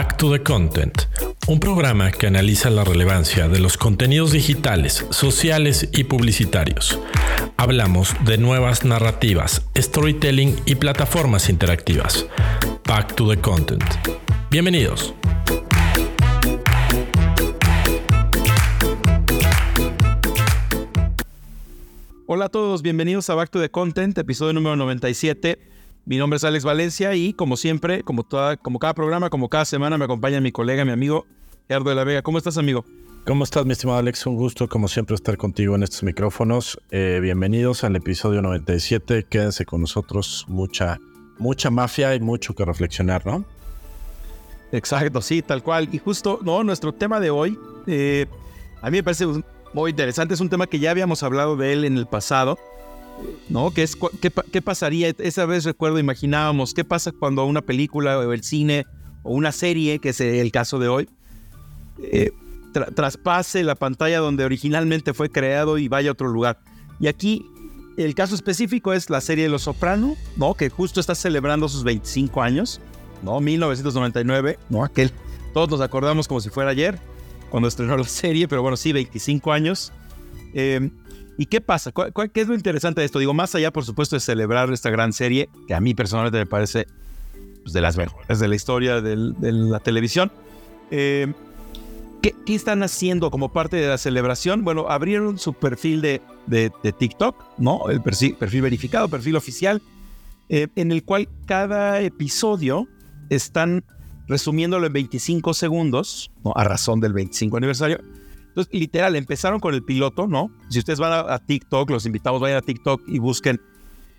Back to the Content, un programa que analiza la relevancia de los contenidos digitales, sociales y publicitarios. Hablamos de nuevas narrativas, storytelling y plataformas interactivas. Back to the Content. Bienvenidos. Hola a todos, bienvenidos a Back to the Content, episodio número 97. Mi nombre es Alex Valencia y como siempre, como, toda, como cada programa, como cada semana, me acompaña mi colega, mi amigo Gerardo de la Vega. ¿Cómo estás, amigo? ¿Cómo estás, mi estimado Alex? Un gusto, como siempre, estar contigo en estos micrófonos. Eh, bienvenidos al episodio 97. Quédense con nosotros. Mucha, mucha mafia y mucho que reflexionar, ¿no? Exacto, sí, tal cual. Y justo, no, nuestro tema de hoy, eh, a mí me parece muy interesante. Es un tema que ya habíamos hablado de él en el pasado, ¿no? Que es qué, pasaría. Esa vez recuerdo, imaginábamos qué pasa cuando una película o el cine o una serie, que es el caso de hoy, eh, traspase la pantalla donde originalmente fue creado y vaya a otro lugar. Y aquí el caso específico es la serie de Los Soprano, ¿no? Que justo está celebrando sus 25 años, ¿no? 1999, ¿no? Aquel, todos nos acordamos como si fuera ayer cuando estrenó la serie, pero bueno, sí, 25 años. Em, ¿Y qué pasa? qué es lo interesante de esto? Digo, más allá, por supuesto, de celebrar esta gran serie, que a mí personalmente me parece pues, de las mejores de la historia de la televisión. Em, ¿qué, están haciendo como parte de la celebración? Bueno, abrieron su perfil de, de, TikTok, ¿no? El perfil, perfil verificado, perfil oficial, eh, en el cual cada episodio están resumiéndolo en 25 segundos, ¿no? a razón del 25 aniversario. Entonces, literal, empezaron con el piloto, ¿no? Si ustedes van a, TikTok, los invitados vayan a TikTok y busquen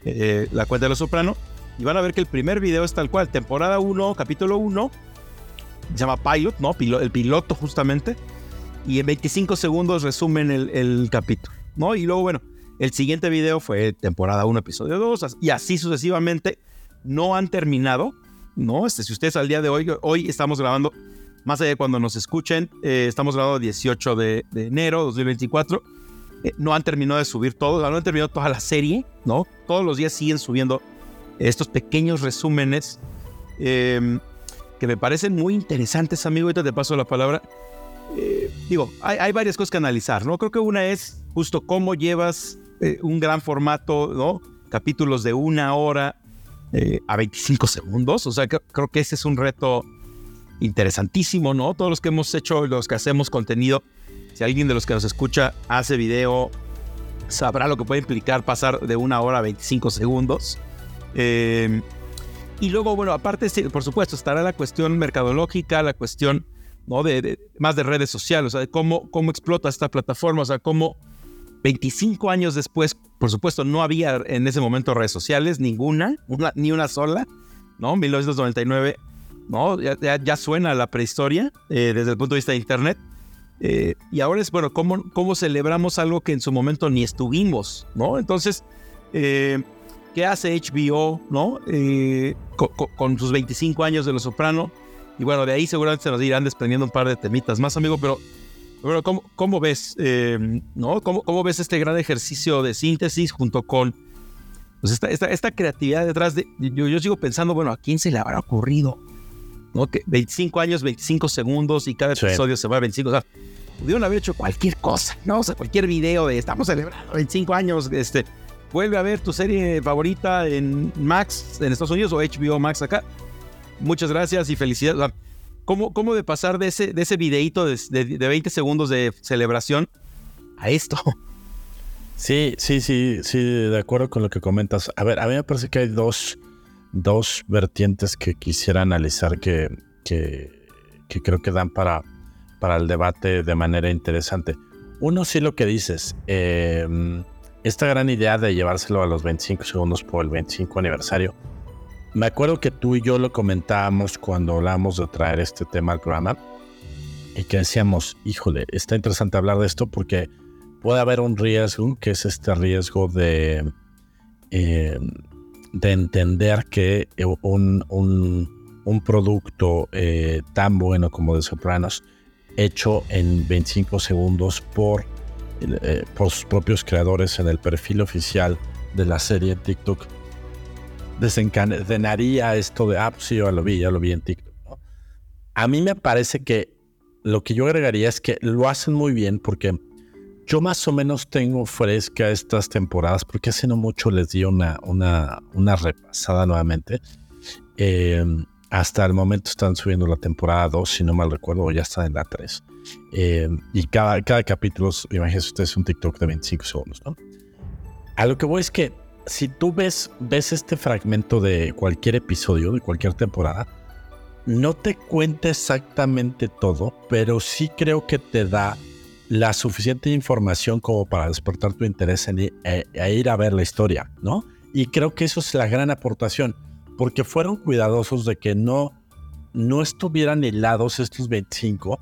eh, la cuenta de Los Soprano, y van a ver que el primer video es tal cual, temporada 1, capítulo 1, se llama Pilot, ¿no? el piloto justamente, y en 25 segundos resumen el, el capítulo, ¿no? Y luego, bueno, el siguiente video fue temporada 1, episodio 2, y así sucesivamente. No han terminado, ¿no? Este, si ustedes al día de hoy, hoy estamos grabando, más allá de cuando nos escuchen, eh, estamos grabando 18 de, de enero 2024. Eh, no han terminado de subir todo, no han terminado toda la serie, ¿no? Todos los días siguen subiendo estos pequeños resúmenes em, que me parecen muy interesantes, amigo. Ahorita te paso la palabra. Eh, digo, hay, hay, varias cosas que analizar, ¿no? Creo que una es justo cómo llevas un gran formato, ¿no? Capítulos de una hora, a 25 segundos. O sea, creo que ese es un reto interesantísimo, ¿no? Todos los que hemos hecho, los que hacemos contenido, si alguien de los que nos escucha hace video, sabrá lo que puede implicar pasar de una hora a 25 segundos. Em, y luego, bueno, aparte, por supuesto, estará la cuestión mercadológica, la cuestión ¿no? de, más de redes sociales, o sea, de cómo, cómo explota esta plataforma, o sea, cómo 25 años después, por supuesto, no había en ese momento redes sociales, ninguna, ni una sola, ¿no? 1999, ¿no? Ya, suena la prehistoria eh, desde el punto de vista de Internet. Eh, y ahora es, bueno, ¿cómo, ¿cómo celebramos algo que en su momento ni estuvimos, ¿no? Entonces, eh, ¿qué hace HBO, ¿no? Con, sus 25 años de Los Soprano. Y bueno, de ahí seguramente se nos irán desprendiendo un par de temitas más, amigo, pero bueno, ¿cómo, ves, eh, ¿no? ¿Cómo, ves este gran ejercicio de síntesis junto con pues esta, esta, creatividad detrás de... Yo, yo, sigo pensando, bueno, ¿a quién se le habrá ocurrido? ¿No? Que 25 años, 25 segundos y cada episodio se va a 25. O sea, pudieron haber hecho cualquier cosa, ¿no? O sea, cualquier video de estamos celebrando 25 años, este... Vuelve a ver tu serie favorita en Max en Estados Unidos o HBO Max acá. Muchas gracias y felicidades. ¿Cómo, cómo de pasar de ese, de ese videíto de, de, 20 segundos de celebración a esto? Sí, sí, sí, sí, de acuerdo con lo que comentas. A ver, a mí me parece que hay dos, dos vertientes que quisiera analizar que, que, creo que dan para, para el debate de manera interesante. Uno, sí lo que dices, em, esta gran idea de llevárselo a los 25 segundos por el 25 aniversario, me acuerdo que tú y yo lo comentábamos cuando hablamos de traer este tema al programa y que decíamos, híjole, está interesante hablar de esto porque puede haber un riesgo, que es este riesgo de, eh, de entender que un, un, producto eh, tan bueno como de Sopranos, hecho en 25 segundos por, eh, por sus propios creadores en el perfil oficial de la serie TikTok, desencadenaría esto de, ah, pues sí, ya lo vi, ya lo vi en TikTok. a mí me parece que lo que yo agregaría es que lo hacen muy bien porque yo más o menos tengo fresca estas temporadas porque hace no mucho les di una, una, una repasada nuevamente. Eh, hasta el momento están subiendo la temporada 2, si no mal recuerdo, ya está en la 3. Eh, y cada, cada capítulo, imagínense ustedes, un TikTok de 25 segundos, ¿no? A lo que voy es que si tú ves, ves este fragmento de cualquier episodio, de cualquier temporada, no te cuenta exactamente todo, pero sí creo que te da la suficiente información como para despertar tu interés en ir, e, e ir a ver la historia, ¿no? Y creo que eso es la gran aportación, porque fueron cuidadosos de que no, no estuvieran helados estos 25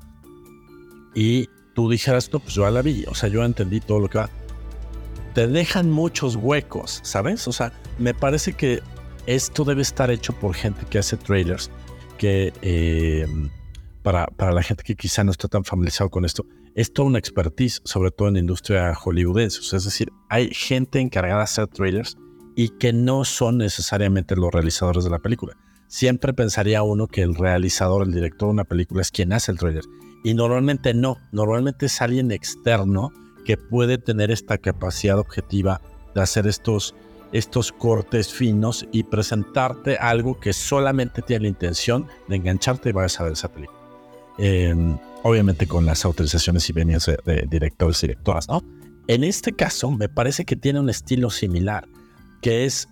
y tú dijeras, no, pues yo la vi, o sea, yo entendí todo lo que va. Te dejan muchos huecos, ¿sabes? O sea, me parece que esto debe estar hecho por gente que hace trailers, que eh, para, para la gente que quizá no está tan familiarizado con esto, es toda una expertise, sobre todo en la industria hollywoodense. es decir, hay gente encargada de hacer trailers y que no son necesariamente los realizadores de la película. Siempre pensaría uno que el realizador, el director de una película es quien hace el trailer. Y normalmente no, normalmente es alguien externo que puede tener esta capacidad objetiva de hacer estos, estos cortes finos y presentarte algo que solamente tiene la intención de engancharte y vayas a ver esa película. Em, obviamente con las autorizaciones y venias de, directores y directoras, ¿no? En este caso, me parece que tiene un estilo similar, que es,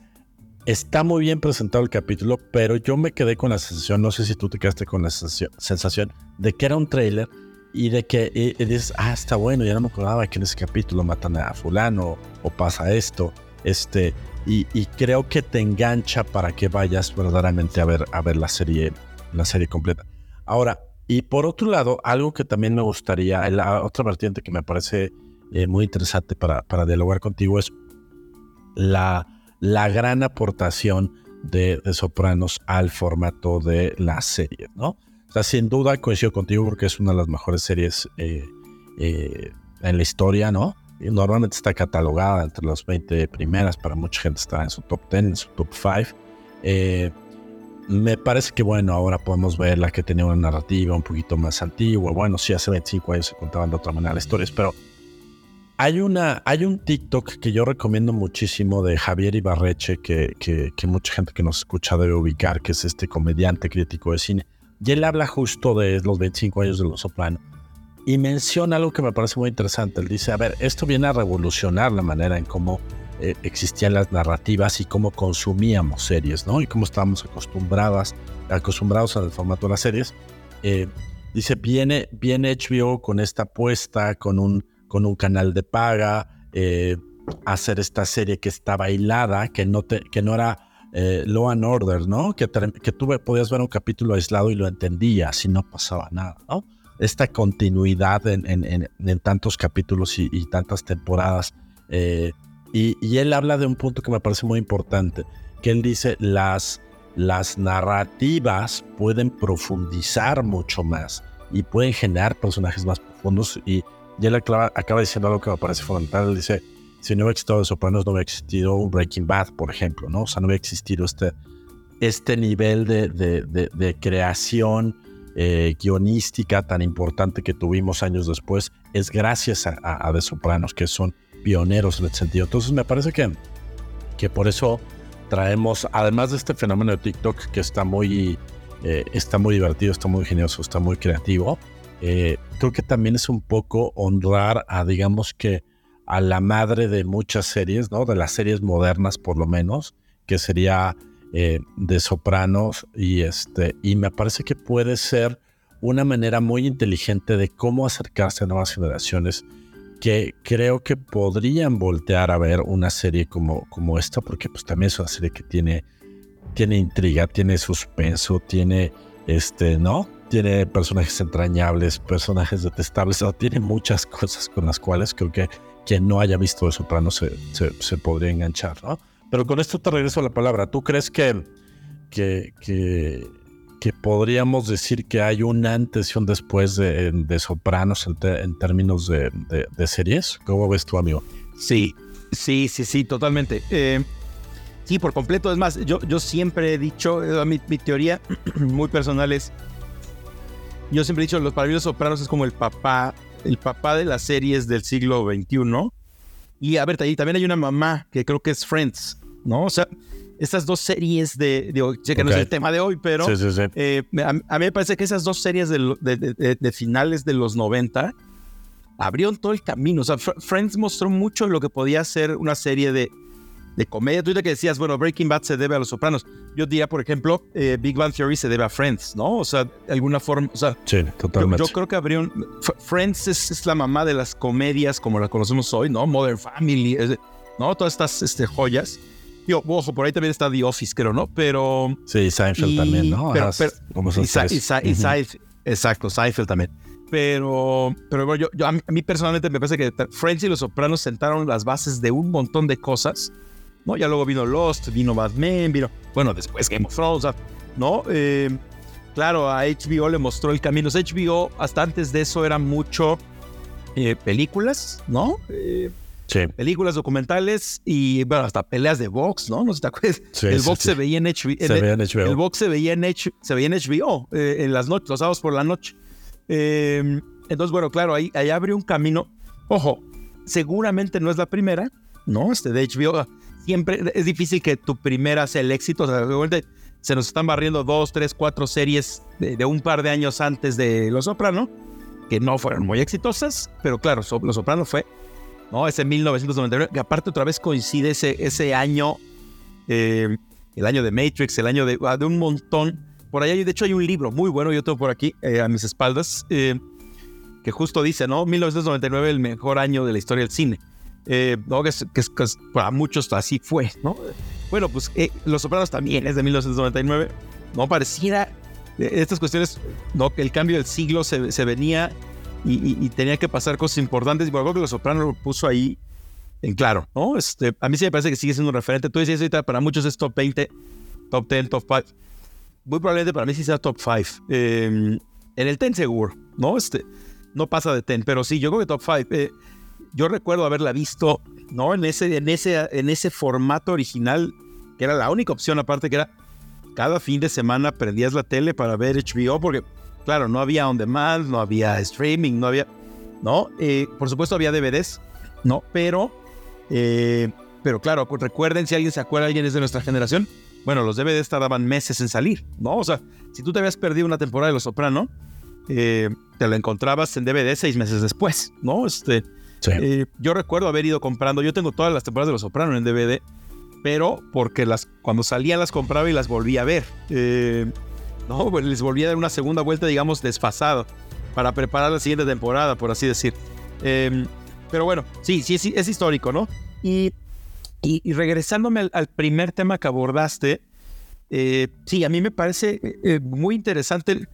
está muy bien presentado el capítulo, pero yo me quedé con la sensación, no sé si tú te quedaste con la sensación, de que era un trailer y de que dices, ah, está bueno, ya no me acordaba que en ese capítulo matan a fulano o pasa esto, este, y, y, creo que te engancha para que vayas verdaderamente a ver, a ver la serie, la serie completa. Ahora, y por otro lado, algo que también me gustaría, la otra vertiente que me parece eh, muy interesante para, para dialogar contigo es la, la gran aportación de, Sopranos al formato de la serie, ¿no? O sea, sin duda coincido contigo porque es una de las mejores series eh, eh, en la historia, ¿no? Y normalmente está catalogada entre las 20 primeras, para mucha gente está en su top 10, en su top 5 me parece que bueno, ahora podemos ver la que tenía una narrativa un poquito más antigua. Bueno, sí, hace 25 años se contaban de otra manera las historias, pero hay, una, hay un TikTok que yo recomiendo muchísimo de Javier Ibarreche, que, que, que, mucha gente que nos escucha debe ubicar, que es este comediante crítico de cine. Y él habla justo de los 25 años de Los Soprano. Y menciona algo que me parece muy interesante. Él dice, a ver, esto viene a revolucionar la manera en cómo eh, existían las narrativas y cómo consumíamos series, ¿no? Y cómo estábamos acostumbradas, acostumbrados al formato de las series. Eh, dice, viene, viene HBO con esta apuesta, con un, con un canal de paga, eh, hacer esta serie que está bailada, que no, te, que no era Law and Order, ¿no? Que, que tú podías ver un capítulo aislado y lo entendías y no pasaba nada, ¿no? Esta continuidad en, en, en, tantos capítulos y, y tantas temporadas. Eh, y, él habla de un punto que me parece muy importante, que él dice, las, las narrativas pueden profundizar mucho más y pueden generar personajes más profundos. Y, él acaba, diciendo algo que me parece fundamental. Él dice, si no hubiera existido Los Sopranos, no hubiera existido un Breaking Bad, por ejemplo, ¿no? O sea, no hubiera existido este, este nivel de, de, de, creación eh, guionística tan importante que tuvimos años después. Es gracias a, a, Sopranos, que son pioneros en ese sentido. Entonces me parece que, que por eso traemos, además de este fenómeno de TikTok que está muy, eh, está muy divertido, está muy ingenioso, está muy creativo, eh, creo que también es un poco honrar a, digamos que, a la madre de muchas series, ¿no? De las series modernas por lo menos, que sería eh, de Sopranos y este, y me parece que puede ser una manera muy inteligente de cómo acercarse a nuevas generaciones que creo que podrían voltear a ver una serie como, como esta, porque pues también es una serie que tiene, tiene intriga, tiene suspenso, tiene, este, ¿no? Tiene personajes entrañables, personajes detestables, tiene muchas cosas con las cuales creo que quien no haya visto de Soprano se, se, podría enganchar, ¿no? Pero con esto te regreso a la palabra. ¿Tú crees que, que, que que podríamos decir que hay un antes y un después de, Sopranos en, términos de, series. ¿Cómo ves tu amigo? Sí, sí, sí, sí, totalmente. Eh, sí, por completo. Es más, yo, yo siempre he dicho, eh, mi, mi teoría muy personal es, yo siempre he dicho, los, para Sopranos es como el papá, el papá de las series del siglo XXI. Y a ver, también hay una mamá que creo que es Friends, ¿no? O sea, estas dos series de, de que no es el tema de hoy, pero eh, a, mí me parece que esas dos series de, finales de los 90 abrieron todo el camino. O sea, Friends mostró mucho lo que podía ser una serie de, comedia. Tú que decías, bueno, Breaking Bad se debe a Los Sopranos. Yo diría, por ejemplo, eh, Big Bang Theory se debe a Friends, ¿no? O sea, de alguna forma, o sea, sí, totalmente. Yo, creo que abrieron, Friends es, la mamá de las comedias como la conocemos hoy, ¿no? Modern Family, ¿no? Todas estas este, joyas. Yo, ojo, por ahí también está The Office, creo, ¿no? Pero... Sí, Seinfeld también, ¿no? Pero, y, exacto, Seinfeld también. Pero, pero bueno, yo, yo, a mí personalmente me parece que Friends y Los Sopranos sentaron las bases de un montón de cosas ¿no? Ya luego vino Lost, vino Mad Men, vino, bueno, después Game of Thrones, ¿no? Eh, claro, a HBO le mostró el camino. HBO, hasta antes de eso, era mucho eh, películas, ¿no? Eh, sí. Películas documentales y, bueno, hasta peleas de box, ¿no? No sé si te acuerdas. el box se veía en HBO. Se veía en HBO. El box se veía en, se veía en HBO en las noches, los sábados por la noche. entonces, bueno, claro, ahí, ahí abre un camino. Ojo, seguramente no es la primera, ¿no? Este de HBO siempre es difícil que tu primera sea el éxito. O sea, se nos están barriendo dos, tres, cuatro series de, un par de años antes de Los Soprano, que no fueron muy exitosas, pero claro, Los Soprano fue, ¿no? Ese 1999, que aparte otra vez coincide ese, ese año, eh, el año de Matrix, el año de, ah, de, un montón. Por allá, de hecho, hay un libro muy bueno, yo tengo por aquí, eh, a mis espaldas, eh, que justo dice, ¿no? 1999, el mejor año de la historia del cine. Eh, ¿no? que, para muchos así fue, ¿no? Bueno, pues eh, Los Sopranos también es de 1999, ¿no? Pareciera eh, estas cuestiones, ¿no? Que el cambio del siglo se, se venía y, tenía que pasar cosas importantes y por algo que Los Sopranos lo puso ahí en claro, ¿no? Este, a mí sí me parece que sigue siendo un referente. Tú decías ahorita, para muchos es top 20, top 10, top 5. Muy probablemente para mí sí sea top 5. Em, en el 10 seguro, ¿no? Este, no pasa de 10, pero sí, yo creo que top 5 yo recuerdo haberla visto, ¿no? En ese, en ese, en ese formato original, que era la única opción, aparte que era cada fin de semana prendías la tele para ver HBO, porque, claro, no había on demand, no había streaming, no había, ¿no? Eh, por supuesto había DVDs, ¿no? Pero, eh, pero claro, recuerden, si alguien se acuerda, alguien es de nuestra generación, bueno, los DVDs tardaban meses en salir, ¿no? O sea, si tú te habías perdido una temporada de Los Soprano, eh, te lo encontrabas en DVD seis meses después, ¿no? Este, eh, yo recuerdo haber ido comprando, yo tengo todas las temporadas de Los Sopranos en DVD, pero porque las, cuando salían las compraba y las volvía a ver. Eh, no, pues les volvía a dar una segunda vuelta, digamos, desfasado, para preparar la siguiente temporada, por así decir. Em, pero bueno, sí, sí, sí, es histórico, ¿no? Y, y, regresándome al, primer tema que abordaste, eh, sí, a mí me parece muy interesante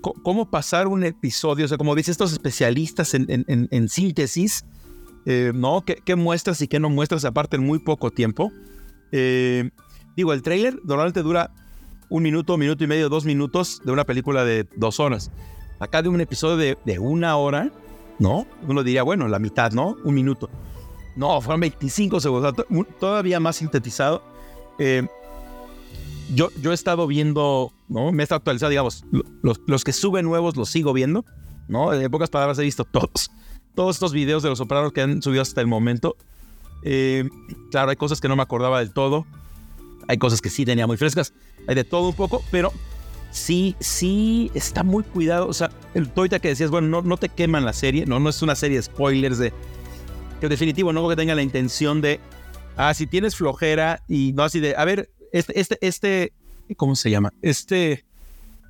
cómo pasar un episodio, o sea, como dicen estos especialistas en, síntesis, eh, ¿no? ¿Qué, muestras y qué no muestras aparte en muy poco tiempo? Eh, digo, el trailer normalmente dura un minuto, minuto y medio, dos minutos de una película de dos horas. Acá de un episodio de, una hora, ¿no? Uno diría, bueno, la mitad, ¿no? Un minuto. No, fueron 25 segundos, todavía más sintetizado. Eh, yo, yo he estado viendo, ¿no? Me he estado actualizando, digamos, los, los que suben nuevos los sigo viendo, ¿no? En pocas palabras he visto todos. Todos estos videos de los operados que han subido hasta el momento. Eh, claro, hay cosas que no me acordaba del todo. Hay cosas que sí tenía muy frescas. Hay de todo un poco, pero sí, sí está muy cuidado. O sea, el toita que decías, bueno, no, no te queman la serie, no, no es una serie de spoilers de. Que definitivo no que tenga la intención de. Ah, si tienes flojera y no así de. A ver, este, este, este, ¿cómo se llama? Este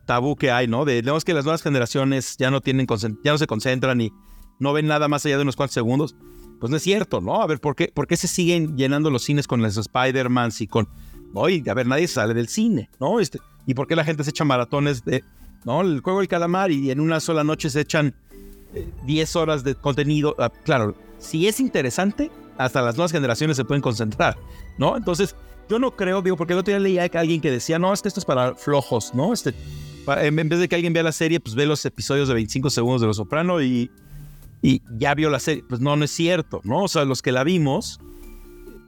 tabú que hay, ¿no? De que las nuevas generaciones ya no tienen, ya no se concentran y no ven nada más allá de unos cuantos segundos. Pues no es cierto, ¿no? A ver, ¿por qué, por qué se siguen llenando los cines con los Spider-Mans y con... ¿no? a ver, nadie sale del cine, ¿no? Este, ¿Y por qué la gente se echa maratones de, ¿no? El juego del calamar y en una sola noche se echan 10 eh, horas de contenido? Ah, claro, si es interesante, hasta las nuevas generaciones se pueden concentrar, ¿no? Entonces, yo no creo, digo, porque el otro día leía a alguien que decía, no, es que esto es para flojos, ¿no? Este, en vez de que alguien vea la serie, pues ve los episodios de 25 segundos de Los Soprano y, y ya vio la serie. Pues no, no es cierto, ¿no? O sea, los que la vimos,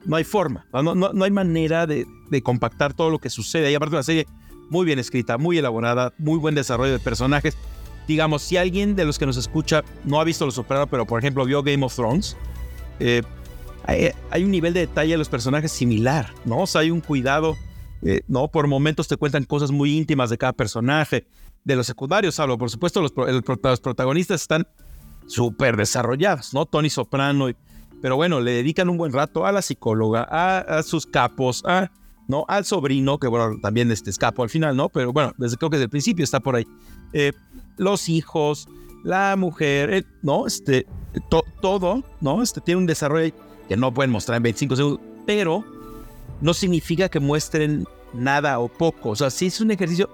no hay forma, no, no, no hay manera de, de, compactar todo lo que sucede. Y aparte una serie muy bien escrita, muy elaborada, muy buen desarrollo de personajes. digamos, si alguien de los que nos escucha no ha visto Los Sopranos, pero por ejemplo vio Game of Thrones, eh, hay, un nivel de detalle de los personajes similar, ¿no? O sea, hay un cuidado, eh, ¿no? Por momentos te cuentan cosas muy íntimas de cada personaje. De los secundarios hablo, por supuesto, los, los protagonistas están súper desarrollados, ¿no? Tony Soprano, pero bueno, le dedican un buen rato a la psicóloga, a, sus capos, a, ¿no? Al sobrino, que bueno, también este escapo al final, ¿no? Pero bueno, desde creo que desde el principio está por ahí. Eh, los hijos, la mujer, eh, ¿no? Este, todo, ¿no? Este tiene un desarrollo que no pueden mostrar en 25 segundos, pero no significa que muestren nada o poco. O sea, si es un ejercicio,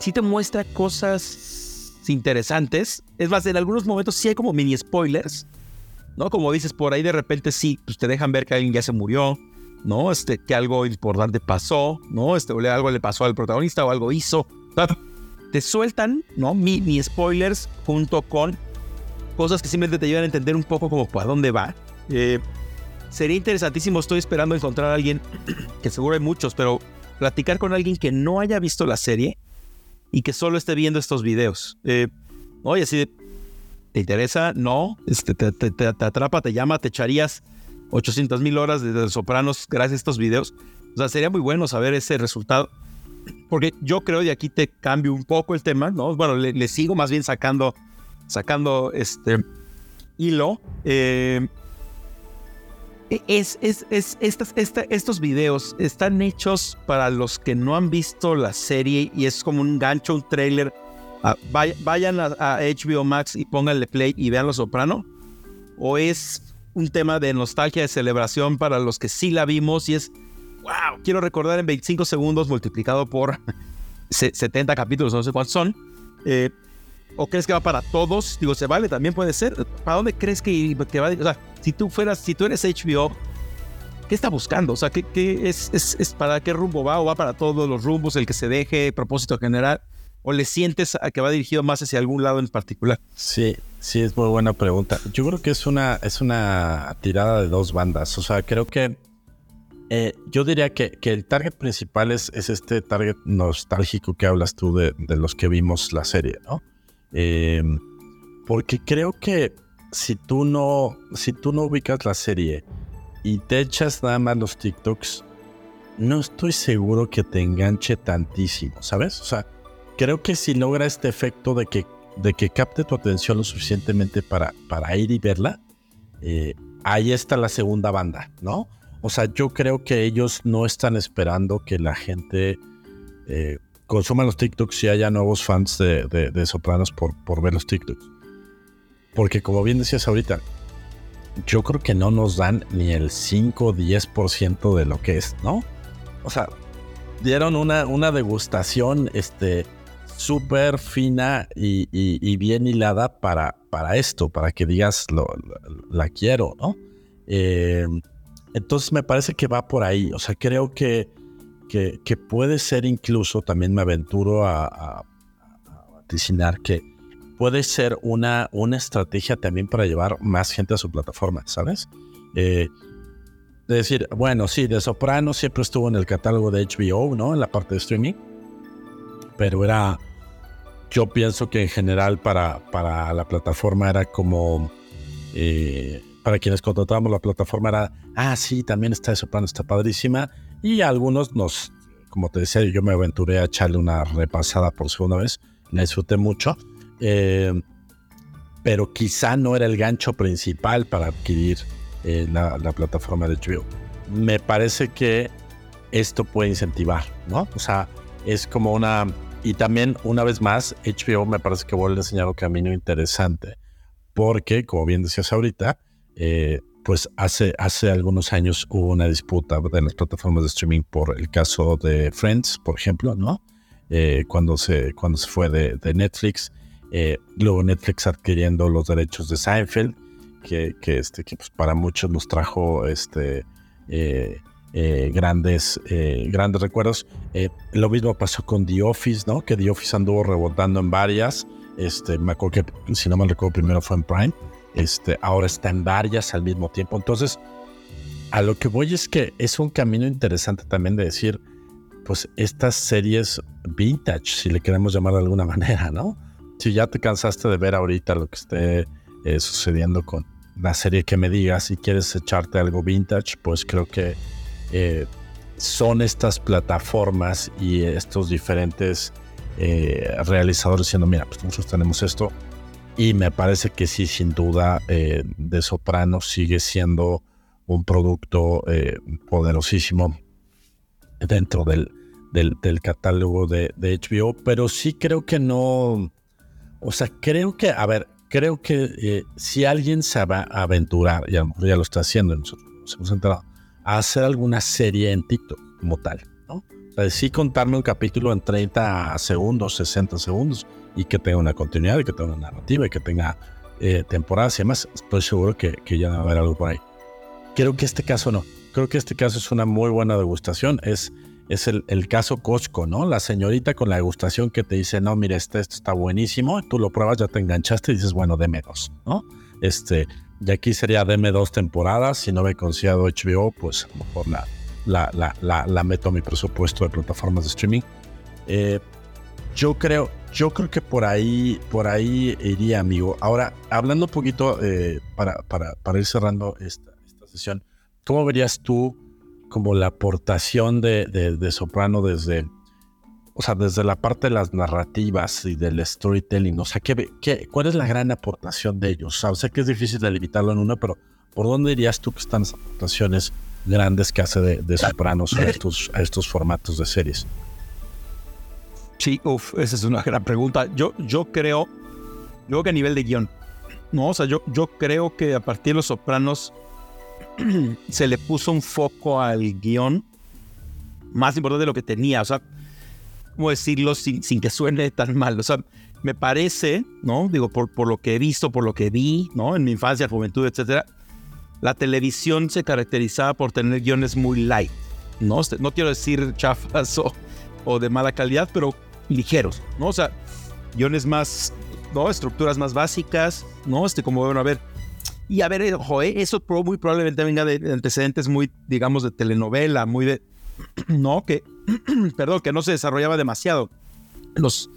si te muestra cosas interesantes. Es más, en algunos momentos sí hay como mini spoilers, ¿no? Como dices, por ahí de repente sí, pues te dejan ver que alguien ya se murió, ¿no? Este, que algo importante pasó, ¿no? Este, o algo le pasó al protagonista o algo hizo. te sueltan, ¿no? Mini spoilers junto con cosas que simplemente te ayudan a entender un poco como para dónde va. Eh, sería interesantísimo, estoy esperando encontrar a alguien, que seguro hay muchos, pero platicar con alguien que no haya visto la serie y que solo esté viendo estos videos. Eh, oye, si te interesa, no, este, te, te, atrapa, te llama, te echarías 800 mil horas de, Sopranos gracias a estos videos. O sea, sería muy bueno saber ese resultado. Porque yo creo, y aquí te cambio un poco el tema, ¿no? Bueno, le, sigo más bien sacando, sacando este hilo. Eh, es, es, es estas, estos videos están hechos para los que no han visto la serie y es como un gancho, un trailer. Vayan a, HBO Max y pónganle play y vean Lo Soprano. O es un tema de nostalgia, de celebración para los que sí la vimos y es, wow, quiero recordar en 25 segundos multiplicado por 70 capítulos, no sé cuántos son. Eh, ¿O crees que va para todos? Digo, se vale, también puede ser. ¿Para dónde crees que, va? O sea, si tú fueras, si tú eres HBO, ¿qué está buscando? O sea, ¿qué, es, para qué rumbo va? ¿O va para todos los rumbos, el que se deje, propósito general? ¿O le sientes a que va dirigido más hacia algún lado en particular? Sí, sí, es muy buena pregunta. Yo creo que es una, es una tirada de dos bandas. O sea, creo que eh, yo diría que, que, el target principal es, es, este target nostálgico que hablas tú de, de los que vimos la serie, ¿no? Eh, porque creo que si tú no, si tú no ubicas la serie y te echas nada más los TikToks, no estoy seguro que te enganche tantísimo, ¿sabes? O sea, creo que si logra este efecto de que, de que capte tu atención lo suficientemente para, para ir y verla, eh, ahí está la segunda banda, ¿no? O sea, yo creo que ellos no están esperando que la gente eh, consuman los TikToks y haya nuevos fans de, Sopranos por, por ver los TikToks. Porque como bien decías ahorita, yo creo que no nos dan ni el 5 o 10% de lo que es, ¿no? O sea, dieron una, una degustación este, súper fina y, bien hilada para, para esto, para que digas lo, la quiero, ¿no? Eh, entonces me parece que va por ahí. O sea, creo que que, puede ser incluso, también me aventuro a, a, que puede ser una, una estrategia también para llevar más gente a su plataforma, ¿sabes? Eh, de decir, bueno, sí, de Soprano siempre estuvo en el catálogo de HBO, ¿no? En la parte de streaming. Pero era, yo pienso que en general para, para la plataforma era como, eh, para quienes contratábamos la plataforma era, ah, sí, también está de Soprano, está padrísima y algunos nos, como te decía, yo me aventuré a echarle una repasada por segunda vez. La disfruté mucho. Eh, pero quizá no era el gancho principal para adquirir eh, la, plataforma de HBO. Me parece que esto puede incentivar, ¿no? O sea, es como una... Y también, una vez más, HBO me parece que vuelve a enseñar un camino interesante. Porque, como bien decías ahorita, eh, pues hace, hace algunos años hubo una disputa de las plataformas de streaming por el caso de Friends, por ejemplo, ¿no? Eh, cuando, se, cuando se fue de, Netflix, eh, luego Netflix adquiriendo los derechos de Seinfeld, que, que, este, que pues para muchos nos trajo este, eh, grandes, grandes recuerdos. lo mismo pasó con The Office, ¿no? Que The Office anduvo rebotando en varias. Este, me acuerdo que, si no me recuerdo, primero fue en Prime. Este, ahora está en varias al mismo tiempo. Entonces, a lo que voy es que es un camino interesante también de decir, pues estas series vintage, si le queremos llamar de alguna manera, ¿no? si ya te cansaste de ver ahorita lo que esté eh, sucediendo con la serie que me digas y quieres echarte algo vintage, pues creo que eh, son estas plataformas y estos diferentes eh, realizadores diciendo, mira, pues nosotros tenemos esto. Y me parece que sí, sin duda, De Soprano sigue siendo un producto poderosísimo dentro del, del, catálogo de, de, HBO, pero sí creo que no, o sea, creo que, a ver, creo que eh, si alguien se va a aventurar, y a lo mejor ya lo está haciendo, nosotros nos hemos enterado, a hacer alguna serie en TikTok como tal, ¿no? O sea, sí contarme un capítulo en 30 segundos, 60 segundos, y que tenga una continuidad, y que tenga una narrativa, y que tenga eh, temporadas y demás, estoy seguro que, que ya va a haber algo por ahí. Creo que este caso no. Creo que este caso es una muy buena degustación. Es es el, caso Costco, ¿no? La señorita con la degustación que te dice, no, mire, este, esto está buenísimo, tú lo pruebas, ya te enganchaste y dices, bueno, deme dos, ¿no? Este, y aquí sería deme dos temporadas, si no me considero HBO, pues a lo mejor la, meto a mi presupuesto de plataformas de streaming. Eh, yo creo, yo creo que por ahí, por ahí iría, amigo. Ahora, hablando un poquito eh, para, para, para, ir cerrando esta, esta sesión, ¿cómo verías tú como la aportación de, de, Soprano desde, o sea, desde la parte de las narrativas y del storytelling. O sea, ¿qué, qué, cuál es la gran aportación de ellos? O sea, sé que es difícil delimitarlo en uno, pero ¿por dónde dirías tú que están las aportaciones grandes que hace de, Sopranos a estos, estos formatos de series? Sí, uff, esa es una gran pregunta. Yo, yo creo, luego que a nivel de guion, no, o sea, yo, yo creo que a partir de Los Sopranos se le puso un foco al guion más importante de lo que tenía. O sea, ¿cómo decirlo sin, sin que suene tan mal? O sea, me parece, ¿no? Digo, por, por lo que he visto, por lo que vi, ¿no? En mi infancia, juventud, etcétera, la televisión se caracterizaba por tener guiones muy light, ¿no? Este, no quiero decir chafas o, o de mala calidad, pero ligeros, ¿no? O sea, guiones más, ¿no? Estructuras más básicas, ¿no? Este, como, bueno, a ver, y a ver, ojo, eh, eso muy probablemente venga de antecedentes muy, digamos, de telenovela, muy de. No, que. perdón, que no se desarrollaba demasiado. Los,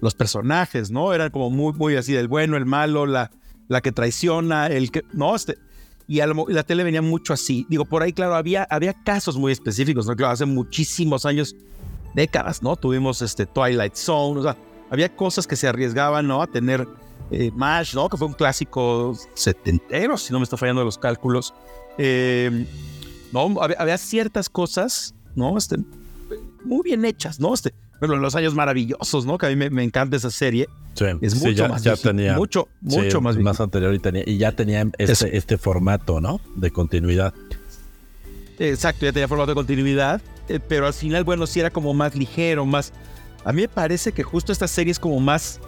los personajes, ¿no? Eran como muy, muy así del bueno, el malo, la, la que traiciona, el que. No, este. Y la tele venía mucho así. Digo, por ahí, claro, había, había casos muy específicos, ¿no? Claro, hace muchísimos años, décadas, ¿no? Tuvimos este Twilight Zone, o sea, había cosas que se arriesgaban, ¿no? A tener eh, MASH, ¿no? Que fue un clásico setentero, si no me está fallando los cálculos. Eh, no, había, ciertas cosas, ¿no? Este, muy bien hechas, ¿no? Este, pero en los años maravillosos, ¿no? Que a mí me, encanta esa serie. Sí, es mucho ya, más ya tenía, mucho, mucho más, más anterior y tenía y ya tenía este, este formato, ¿no? De continuidad. Exacto, ya tenía formato de continuidad, eh, pero al final, bueno, sí era como más ligero, más. A mí me parece que justo esta serie es como más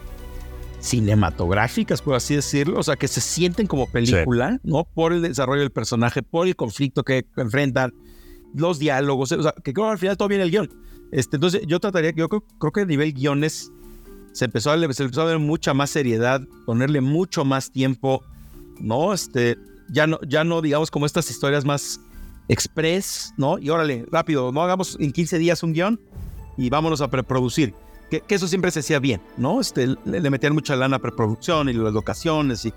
cinematográficas, por así decirlo, o sea, que se sienten como película, ¿no? Por el desarrollo del personaje, por el conflicto que enfrentan, los diálogos, o sea, que creo que al final todo viene el guion. Este, entonces, yo trataría, yo creo, que a nivel guiones se empezó, a, se mucha más seriedad, ponerle mucho más tiempo, ¿no? Este, ya no, ya no digamos como estas historias más express, ¿no? Y órale, rápido, no hagamos en 15 días un guion y vámonos a preproducir que, eso siempre se hacía bien, ¿no? Este, le, metían mucha lana a preproducción y las locaciones y...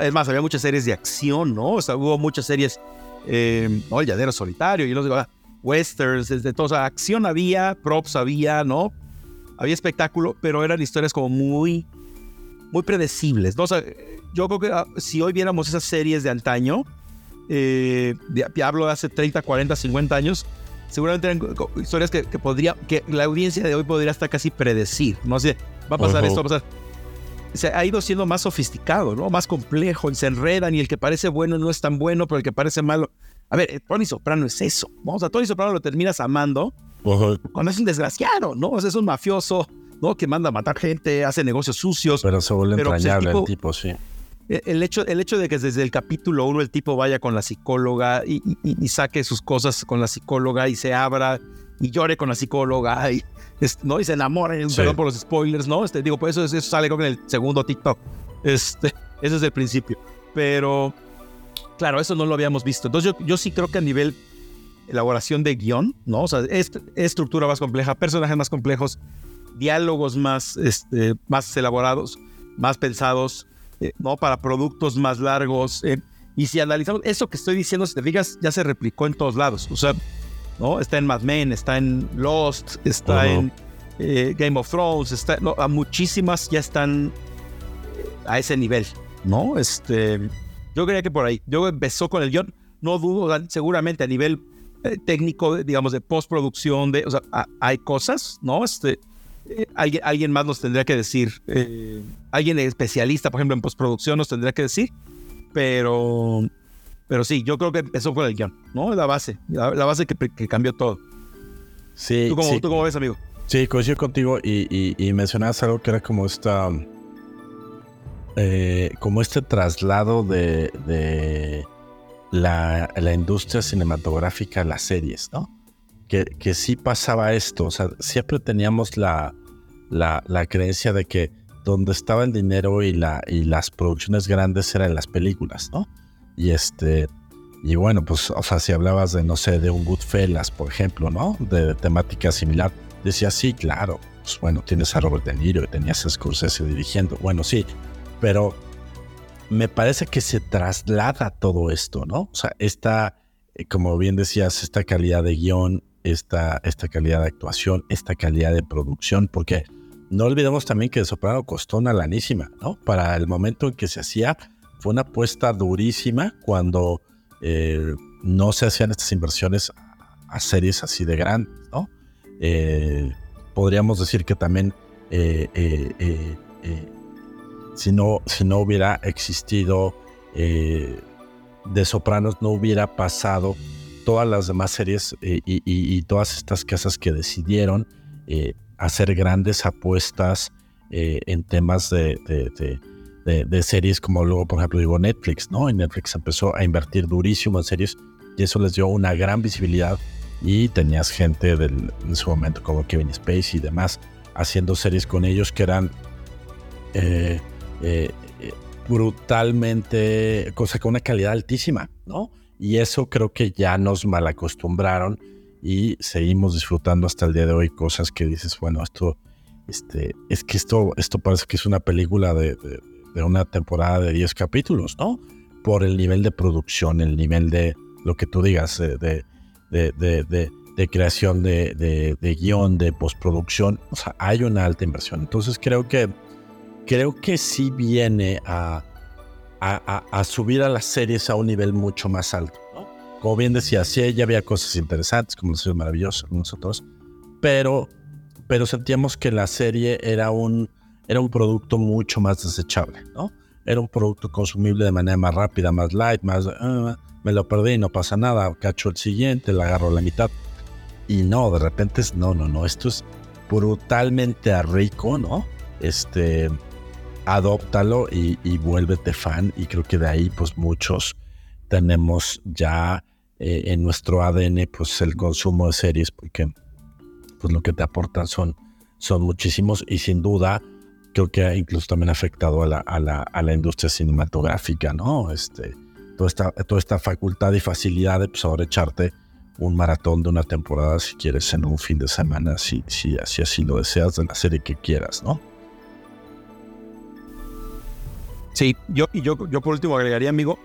Es más, había muchas series de acción, ¿no? O sea, hubo muchas series, eh, ¿no? El Lladero Solitario y los ah, westerns, de todo. O sea, acción había, props había, ¿no? Había espectáculo, pero eran historias como muy, muy predecibles, ¿no? O sea, yo creo que ah, si hoy viéramos esas series de antaño, eh, hablo de hace 30, 40, 50 años, seguramente eran historias que, podría, que la audiencia de hoy podría hasta casi predecir. No sé, va a pasar esto, va a pasar. Se ha ido siendo más sofisticado, ¿no? Más complejo, se enredan y el que parece bueno no es tan bueno, pero el que parece malo. A ver, Tony Soprano es eso. Vamos a Tony Soprano lo terminas amando cuando es un desgraciado, ¿no? O sea, es un mafioso, ¿no? Que manda a matar gente, hace negocios sucios. Pero se vuelve pues, entrañable el tipo, sí. Eh, el hecho, el hecho de que desde el capítulo uno el tipo vaya con la psicóloga y, saque sus cosas con la psicóloga y se abra y llore con la psicóloga y, ¿no? y se enamore, perdón por los spoilers, ¿no? Este, digo, pues eso, eso sale con el segundo TikTok. Este, ese es el principio. Pero, claro, eso no lo habíamos visto. Entonces yo, yo sí creo que a nivel elaboración de guion, ¿no? O sea, es, estructura más compleja, personajes más complejos, diálogos más, este, más elaborados, más pensados, eh, ¿no? Para productos más largos. Eh, y si analizamos eso que estoy diciendo, si te fijas, ya se replicó en todos lados. O sea, ¿no? Está en Mad Men, está en Lost, está en eh, Game of Thrones, está, a muchísimas ya están a ese nivel, ¿no? Este, yo creía que por ahí. Yo empezó con el guion, no dudo, seguramente a nivel técnico, digamos, de postproducción, de, o sea, hay cosas, ¿no? Este, alguien, alguien, más nos tendría que decir, alguien especialista, por ejemplo, en postproducción nos tendría que decir, pero, pero sí, yo creo que eso fue el guion, ¿no? La base, la, base que, cambió todo. Sí, ¿Tú cómo, ¿Tú cómo, ves, amigo? Sí, coincido contigo y, y, mencionabas algo que era como esta. Eh, como este traslado de, de la, la, industria cinematográfica a las series, ¿no? Que, que sí pasaba esto, o sea, siempre teníamos la, la, la creencia de que donde estaba el dinero y, la, y las producciones grandes eran las películas, ¿no? Y este, y bueno, pues, o sea, si hablabas de, no sé, de un Goodfellas, por ejemplo, ¿no? De, temática similar, decía, sí, claro, pues bueno, tienes a Robert De Niro y tenías a Scorsese dirigiendo, bueno, sí, pero me parece que se traslada todo esto, ¿no? O sea, esta, eh, como bien decías, esta calidad de guion, esta, esta calidad de actuación, esta calidad de producción, porque no olvidemos también que el Soprano costó una lanísima, ¿no? Para el momento en que se hacía, fue una apuesta durísima cuando eh, no se hacían estas inversiones a series así de grandes, ¿no? Eh, podríamos decir que también eh, si, no, si no hubiera existido de Sopranos, no hubiera pasado todas las demás series y, todas estas casas que decidieron hacer grandes apuestas en temas de, series como luego, por ejemplo, digo Netflix, ¿no? En Netflix empezó a invertir durísimo en series y eso les dio una gran visibilidad y tenías gente en su momento como Kevin Spacey y demás haciendo series con ellos que eran eh, eh, brutalmente, cosa con una calidad altísima, ¿no? Y eso creo que ya nos malacostumbraron y seguimos disfrutando hasta el día de hoy cosas que dices, bueno, esto, este, es que esto, esto parece que es una película de, de, una temporada de 10 capítulos, ¿no? Por el nivel de producción, el nivel de lo que tú digas, de, de creación de, guion, de postproducción, o sea, hay una alta inversión. Entonces creo que, creo que sí viene a, a, a subir a las series a un nivel mucho más alto como bien decía, sí, ya había cosas interesantes, como los maravillosos, nosotros, pero, pero sentíamos que la serie era un, era un producto mucho más desechable, ¿no? Era un producto consumible de manera más rápida, más light, más, ah, me lo perdí, no pasa nada, cacho el siguiente, la agarro la mitad. Y no, de repente es, no, no, no, esto es brutalmente rico, ¿no? Este, adóptalo y, y vuélvete fan. Y creo que de ahí, pues muchos tenemos ya eh, en nuestro ADN pues el consumo de series porque pues lo que te aportan son, son muchísimos y sin duda creo que ha incluso también afectado a la, a la, a la industria cinematográfica, ¿no? Este, toda, esta, toda esta facultad y facilidad de pues, ahora echarte un maratón de una temporada si quieres en un fin de semana, si, si, si así lo deseas, de la serie que quieras, ¿no? Sí, yo, yo, yo por último agregaría, amigo,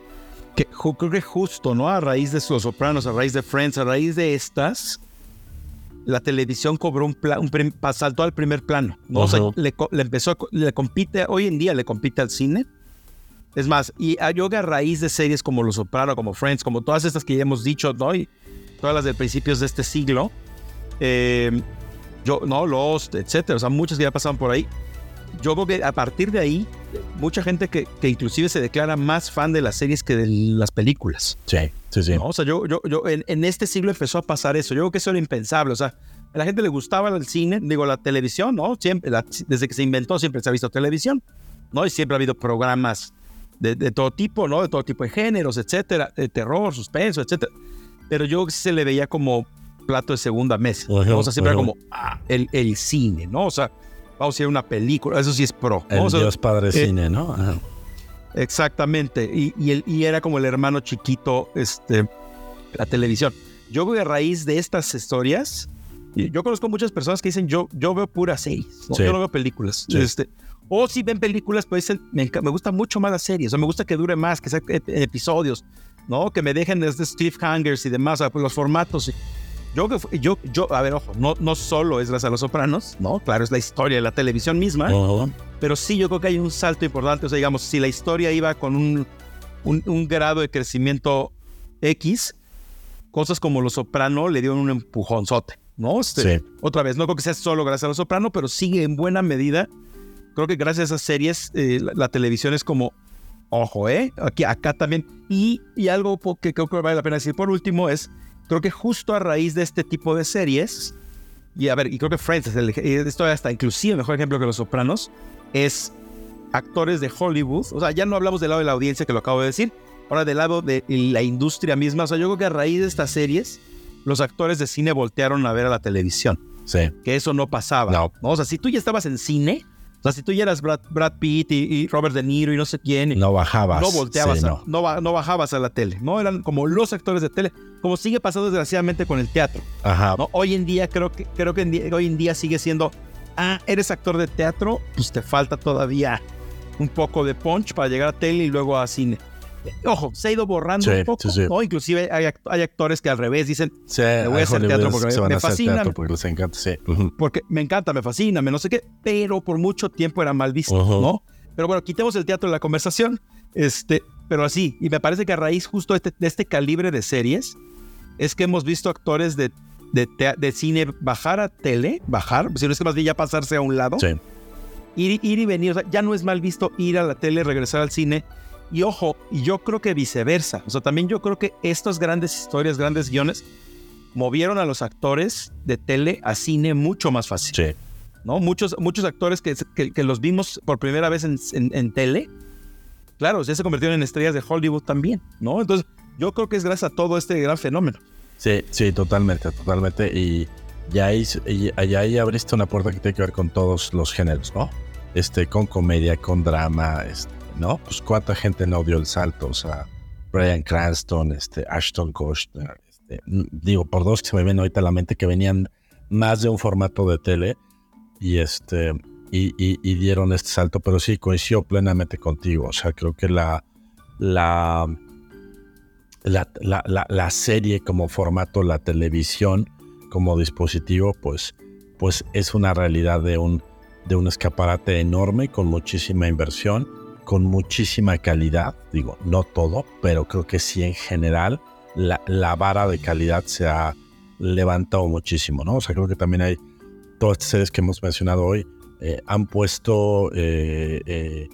que creo que justo, ¿no? A raíz de Los Sopranos, a raíz de Friends, a raíz de estas, la televisión cobró un, un saltó al primer plano, ¿no? O sea, le, empezó, le compite, hoy en día le compite al cine. Es más, y a yoga a raíz de series como Los Sopranos, como Friends, como todas estas que ya hemos dicho, ¿no? Y todas las de principios de este siglo, eh, yo, ¿no? Lost, etcétera, o sea, muchas que ya pasaban por ahí yo creo que a partir de ahí, mucha gente que, que, inclusive se declara más fan de las series que de las películas. Sí, sí, sí. O sea, yo, yo, yo en, este siglo empezó a pasar eso. Yo creo que eso era impensable. O sea, a la gente le gustaba el cine, digo, la televisión, ¿no? Siempre, desde que se inventó, siempre se ha visto televisión, ¿no? Y siempre ha habido programas de, de todo tipo, ¿no? De todo tipo de géneros, etcétera, de terror, suspenso, etcétera. Pero yo se le veía como plato de segunda mesa. o sea, siempre era como ah, el, el cine, ¿no? O sea, vamos a ir a una película, eso sí es pro. El Dios Padre eh, Cine, ¿no? Exactamente, y, y, era como el hermano chiquito, este, la televisión. Yo que a raíz de estas historias, yo conozco muchas personas que dicen, yo, yo veo puras series, yo no veo películas. Este, o si ven películas, pues dicen, me, me gusta mucho más las series, o me gusta que dure más, que sean episodios, ¿no? Que me dejen desde Steve Hangers y demás, pues, los formatos. Yo, yo, yo, a ver, ojo, no, no solo es gracias a Los Sopranos, ¿no? Claro, es la historia de la televisión misma, pero sí yo creo que hay un salto importante, o sea, digamos, si la historia iba con un, un, un grado de crecimiento X, cosas como Los Soprano le dieron un empujonzote, ¿no? Este, Otra vez, no creo que sea solo gracias a Los Soprano, pero sigue en buena medida. Creo que gracias a esas series, eh, la, televisión es como, ojo, ¿eh? Aquí, acá también. Y, y algo que creo que vale la pena decir por último es, creo que justo a raíz de este tipo de series, y a ver, y creo que Friends es el, esto hasta inclusive mejor ejemplo que Los Sopranos, es actores de Hollywood, o sea, ya no hablamos del lado de la audiencia que lo acabo de decir, ahora del lado de la industria misma, o sea, yo creo que a raíz de estas series, los actores de cine voltearon a ver a la televisión. Sí. Que eso no pasaba. No. O sea, si tú ya estabas en cine, sea, si tú ya eras Brad, Pitt y, Robert De Niro y no sé quién. No bajabas. No volteabas. no. no. bajabas a la tele. No eran como los actores de tele. Como sigue pasando desgraciadamente con el teatro. Ajá. ¿no? Hoy en día creo que, creo que hoy en día sigue siendo. Ah, eres actor de teatro. Pues te falta todavía un poco de punch para llegar a tele y luego a cine ojo, se ha ido borrando un poco, ¿no? Inclusive hay, actores que al revés dicen, me voy a hacer teatro porque me, fascina. Porque les encanta, sí. Porque me encanta, me fascina, me no sé qué, pero por mucho tiempo era mal visto, ¿no? Pero bueno, quitemos el teatro de la conversación, este, pero así, y me parece que a raíz justo de este, de este calibre de series, es que hemos visto actores de, de, de, cine bajar a tele, bajar, si no es que más bien ya pasarse a un lado. Sí. Ir, ir y venir, o sea, ya no es mal visto ir a la tele, regresar al cine y ojo, y yo creo que viceversa. O sea, también yo creo que estas grandes historias, grandes guiones, movieron a los actores de tele a cine mucho más fácil. Sí. ¿No? Muchos, muchos actores que, que, los vimos por primera vez en, en, tele, claro, ya se convirtieron en estrellas de Hollywood también, ¿no? Entonces, yo creo que es gracias a todo este gran fenómeno. Sí, sí, totalmente, totalmente. Y ya ahí, y ahí abriste una puerta que tiene que ver con todos los géneros, ¿no? Este, con comedia, con drama, este, ¿no? Pues cuánta gente no dio el salto, o sea, Brian Cranston, este, Ashton Kutcher, este, digo, por dos que se me ven ahorita a la mente que venían más de un formato de tele y este y, dieron este salto, pero sí coincido plenamente contigo, o sea, creo que la la la, la, la serie como formato, la televisión como dispositivo, pues, pues es una realidad de un, de un escaparate enorme con muchísima inversión con muchísima calidad, digo, no todo, pero creo que sí en general la, la, vara de calidad se ha levantado muchísimo, ¿no? O sea, creo que también hay todas estas series que hemos mencionado hoy, eh, han puesto eh, eh,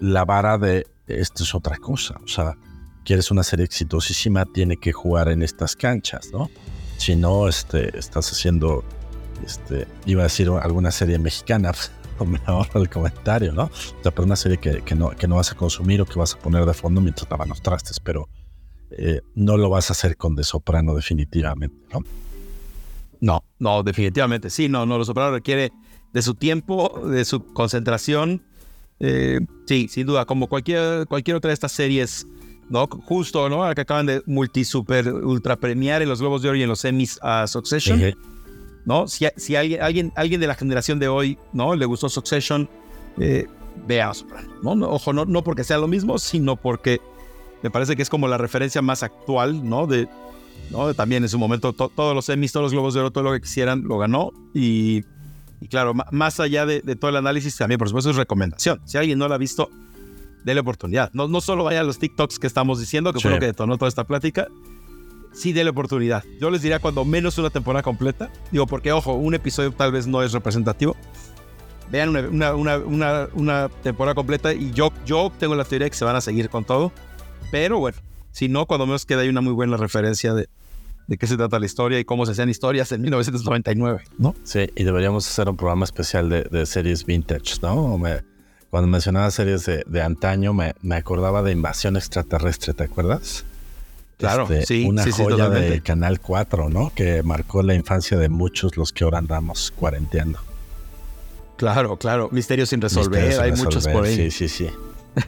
la vara de esto es otra cosa, o sea, quieres una serie exitosísima, tiene que jugar en estas canchas, ¿no? Si no, este, estás haciendo, este, iba a decir alguna serie mexicana, me ahorro el comentario, ¿no? O sea, pero una serie que, que, no, que no vas a consumir o que vas a poner de fondo mientras lavan los trastes, pero eh, no lo vas a hacer con De Soprano definitivamente, ¿no? No, no, definitivamente. Sí, no, no, Los Soprano requiere de su tiempo, de su concentración. Eh, sí, sin duda, como cualquier, cualquier otra de estas series, ¿no? Justo, ¿no? Que acaban de multi, super, ultra premiar en los Globos de Oro y en los Emmys a Succession. ¿No? Si, si alguien, alguien, alguien de la generación de hoy, ¿no? Le gustó Succession, eh, vea Soprano, ¿no? Ojo, no, no porque sea lo mismo, sino porque me parece que es como la referencia más actual, ¿no? De, ¿no? También en su momento todos los Emmys, todos los Globos de Oro, todo lo que quisieran, lo ganó. Y, y claro, más allá de, todo el análisis, también por supuesto es recomendación. Si alguien no la ha visto, déle oportunidad. No, no solo vaya a los TikToks que estamos diciendo, que fue lo que detonó toda esta plática, sí la oportunidad. Yo les diría cuando menos una temporada completa. Digo, porque ojo, un episodio tal vez no es representativo. Vean una, una, una, temporada completa y yo, yo tengo la teoría de que se van a seguir con todo. Pero bueno, si no, cuando menos queda ahí una muy buena referencia de, de qué se trata la historia y cómo se hacían historias en 1999, ¿no? Sí, y deberíamos hacer un programa especial de, de series vintage, ¿no? cuando mencionaba series de, de antaño, me, me acordaba de Invasión Extraterrestre, ¿te acuerdas? Claro, este, sí. Una sí, joya del Canal 4, ¿no? Que marcó la infancia de muchos los que ahora andamos cuarenteando. Claro, claro. Misterios sin resolver. hay muchos por ahí. Sí, sí, sí.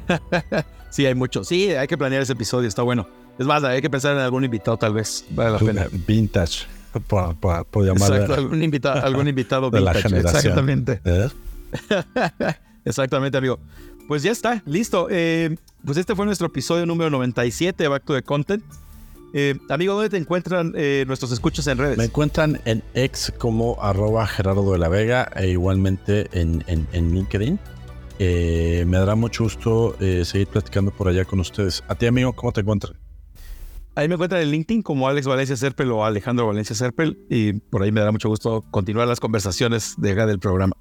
sí, hay muchos. Sí, hay que planear ese episodio. Está bueno. Es más, hay que pensar en algún invitado, tal vez. Vale la pena. Vintage. por, llamar Exacto, algún, invitado, algún invitado de la generación. Exactamente. ¿Eh? Exactamente, amigo. Pues ya está, listo. Eh, pues este fue nuestro episodio número 97 de Back to the Content. Eh, amigo, ¿dónde te encuentran nuestros escuchos en redes? Me encuentran en ex como arroba Gerardo de la Vega e igualmente en, en, LinkedIn. me dará mucho gusto seguir platicando por allá con ustedes. A ti, amigo, ¿cómo te encuentran? Ahí me encuentran en LinkedIn como Alex Valencia Serpel o Alejandro Valencia Serpel y por ahí me dará mucho gusto continuar las conversaciones de del programa.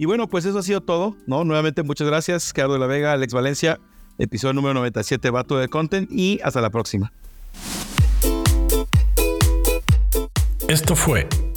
Y bueno, pues eso ha sido todo, ¿no? Nuevamente muchas gracias, Gerardo de la Vega, Alex Valencia, episodio número 97, Bato de Content y hasta la próxima. Esto fue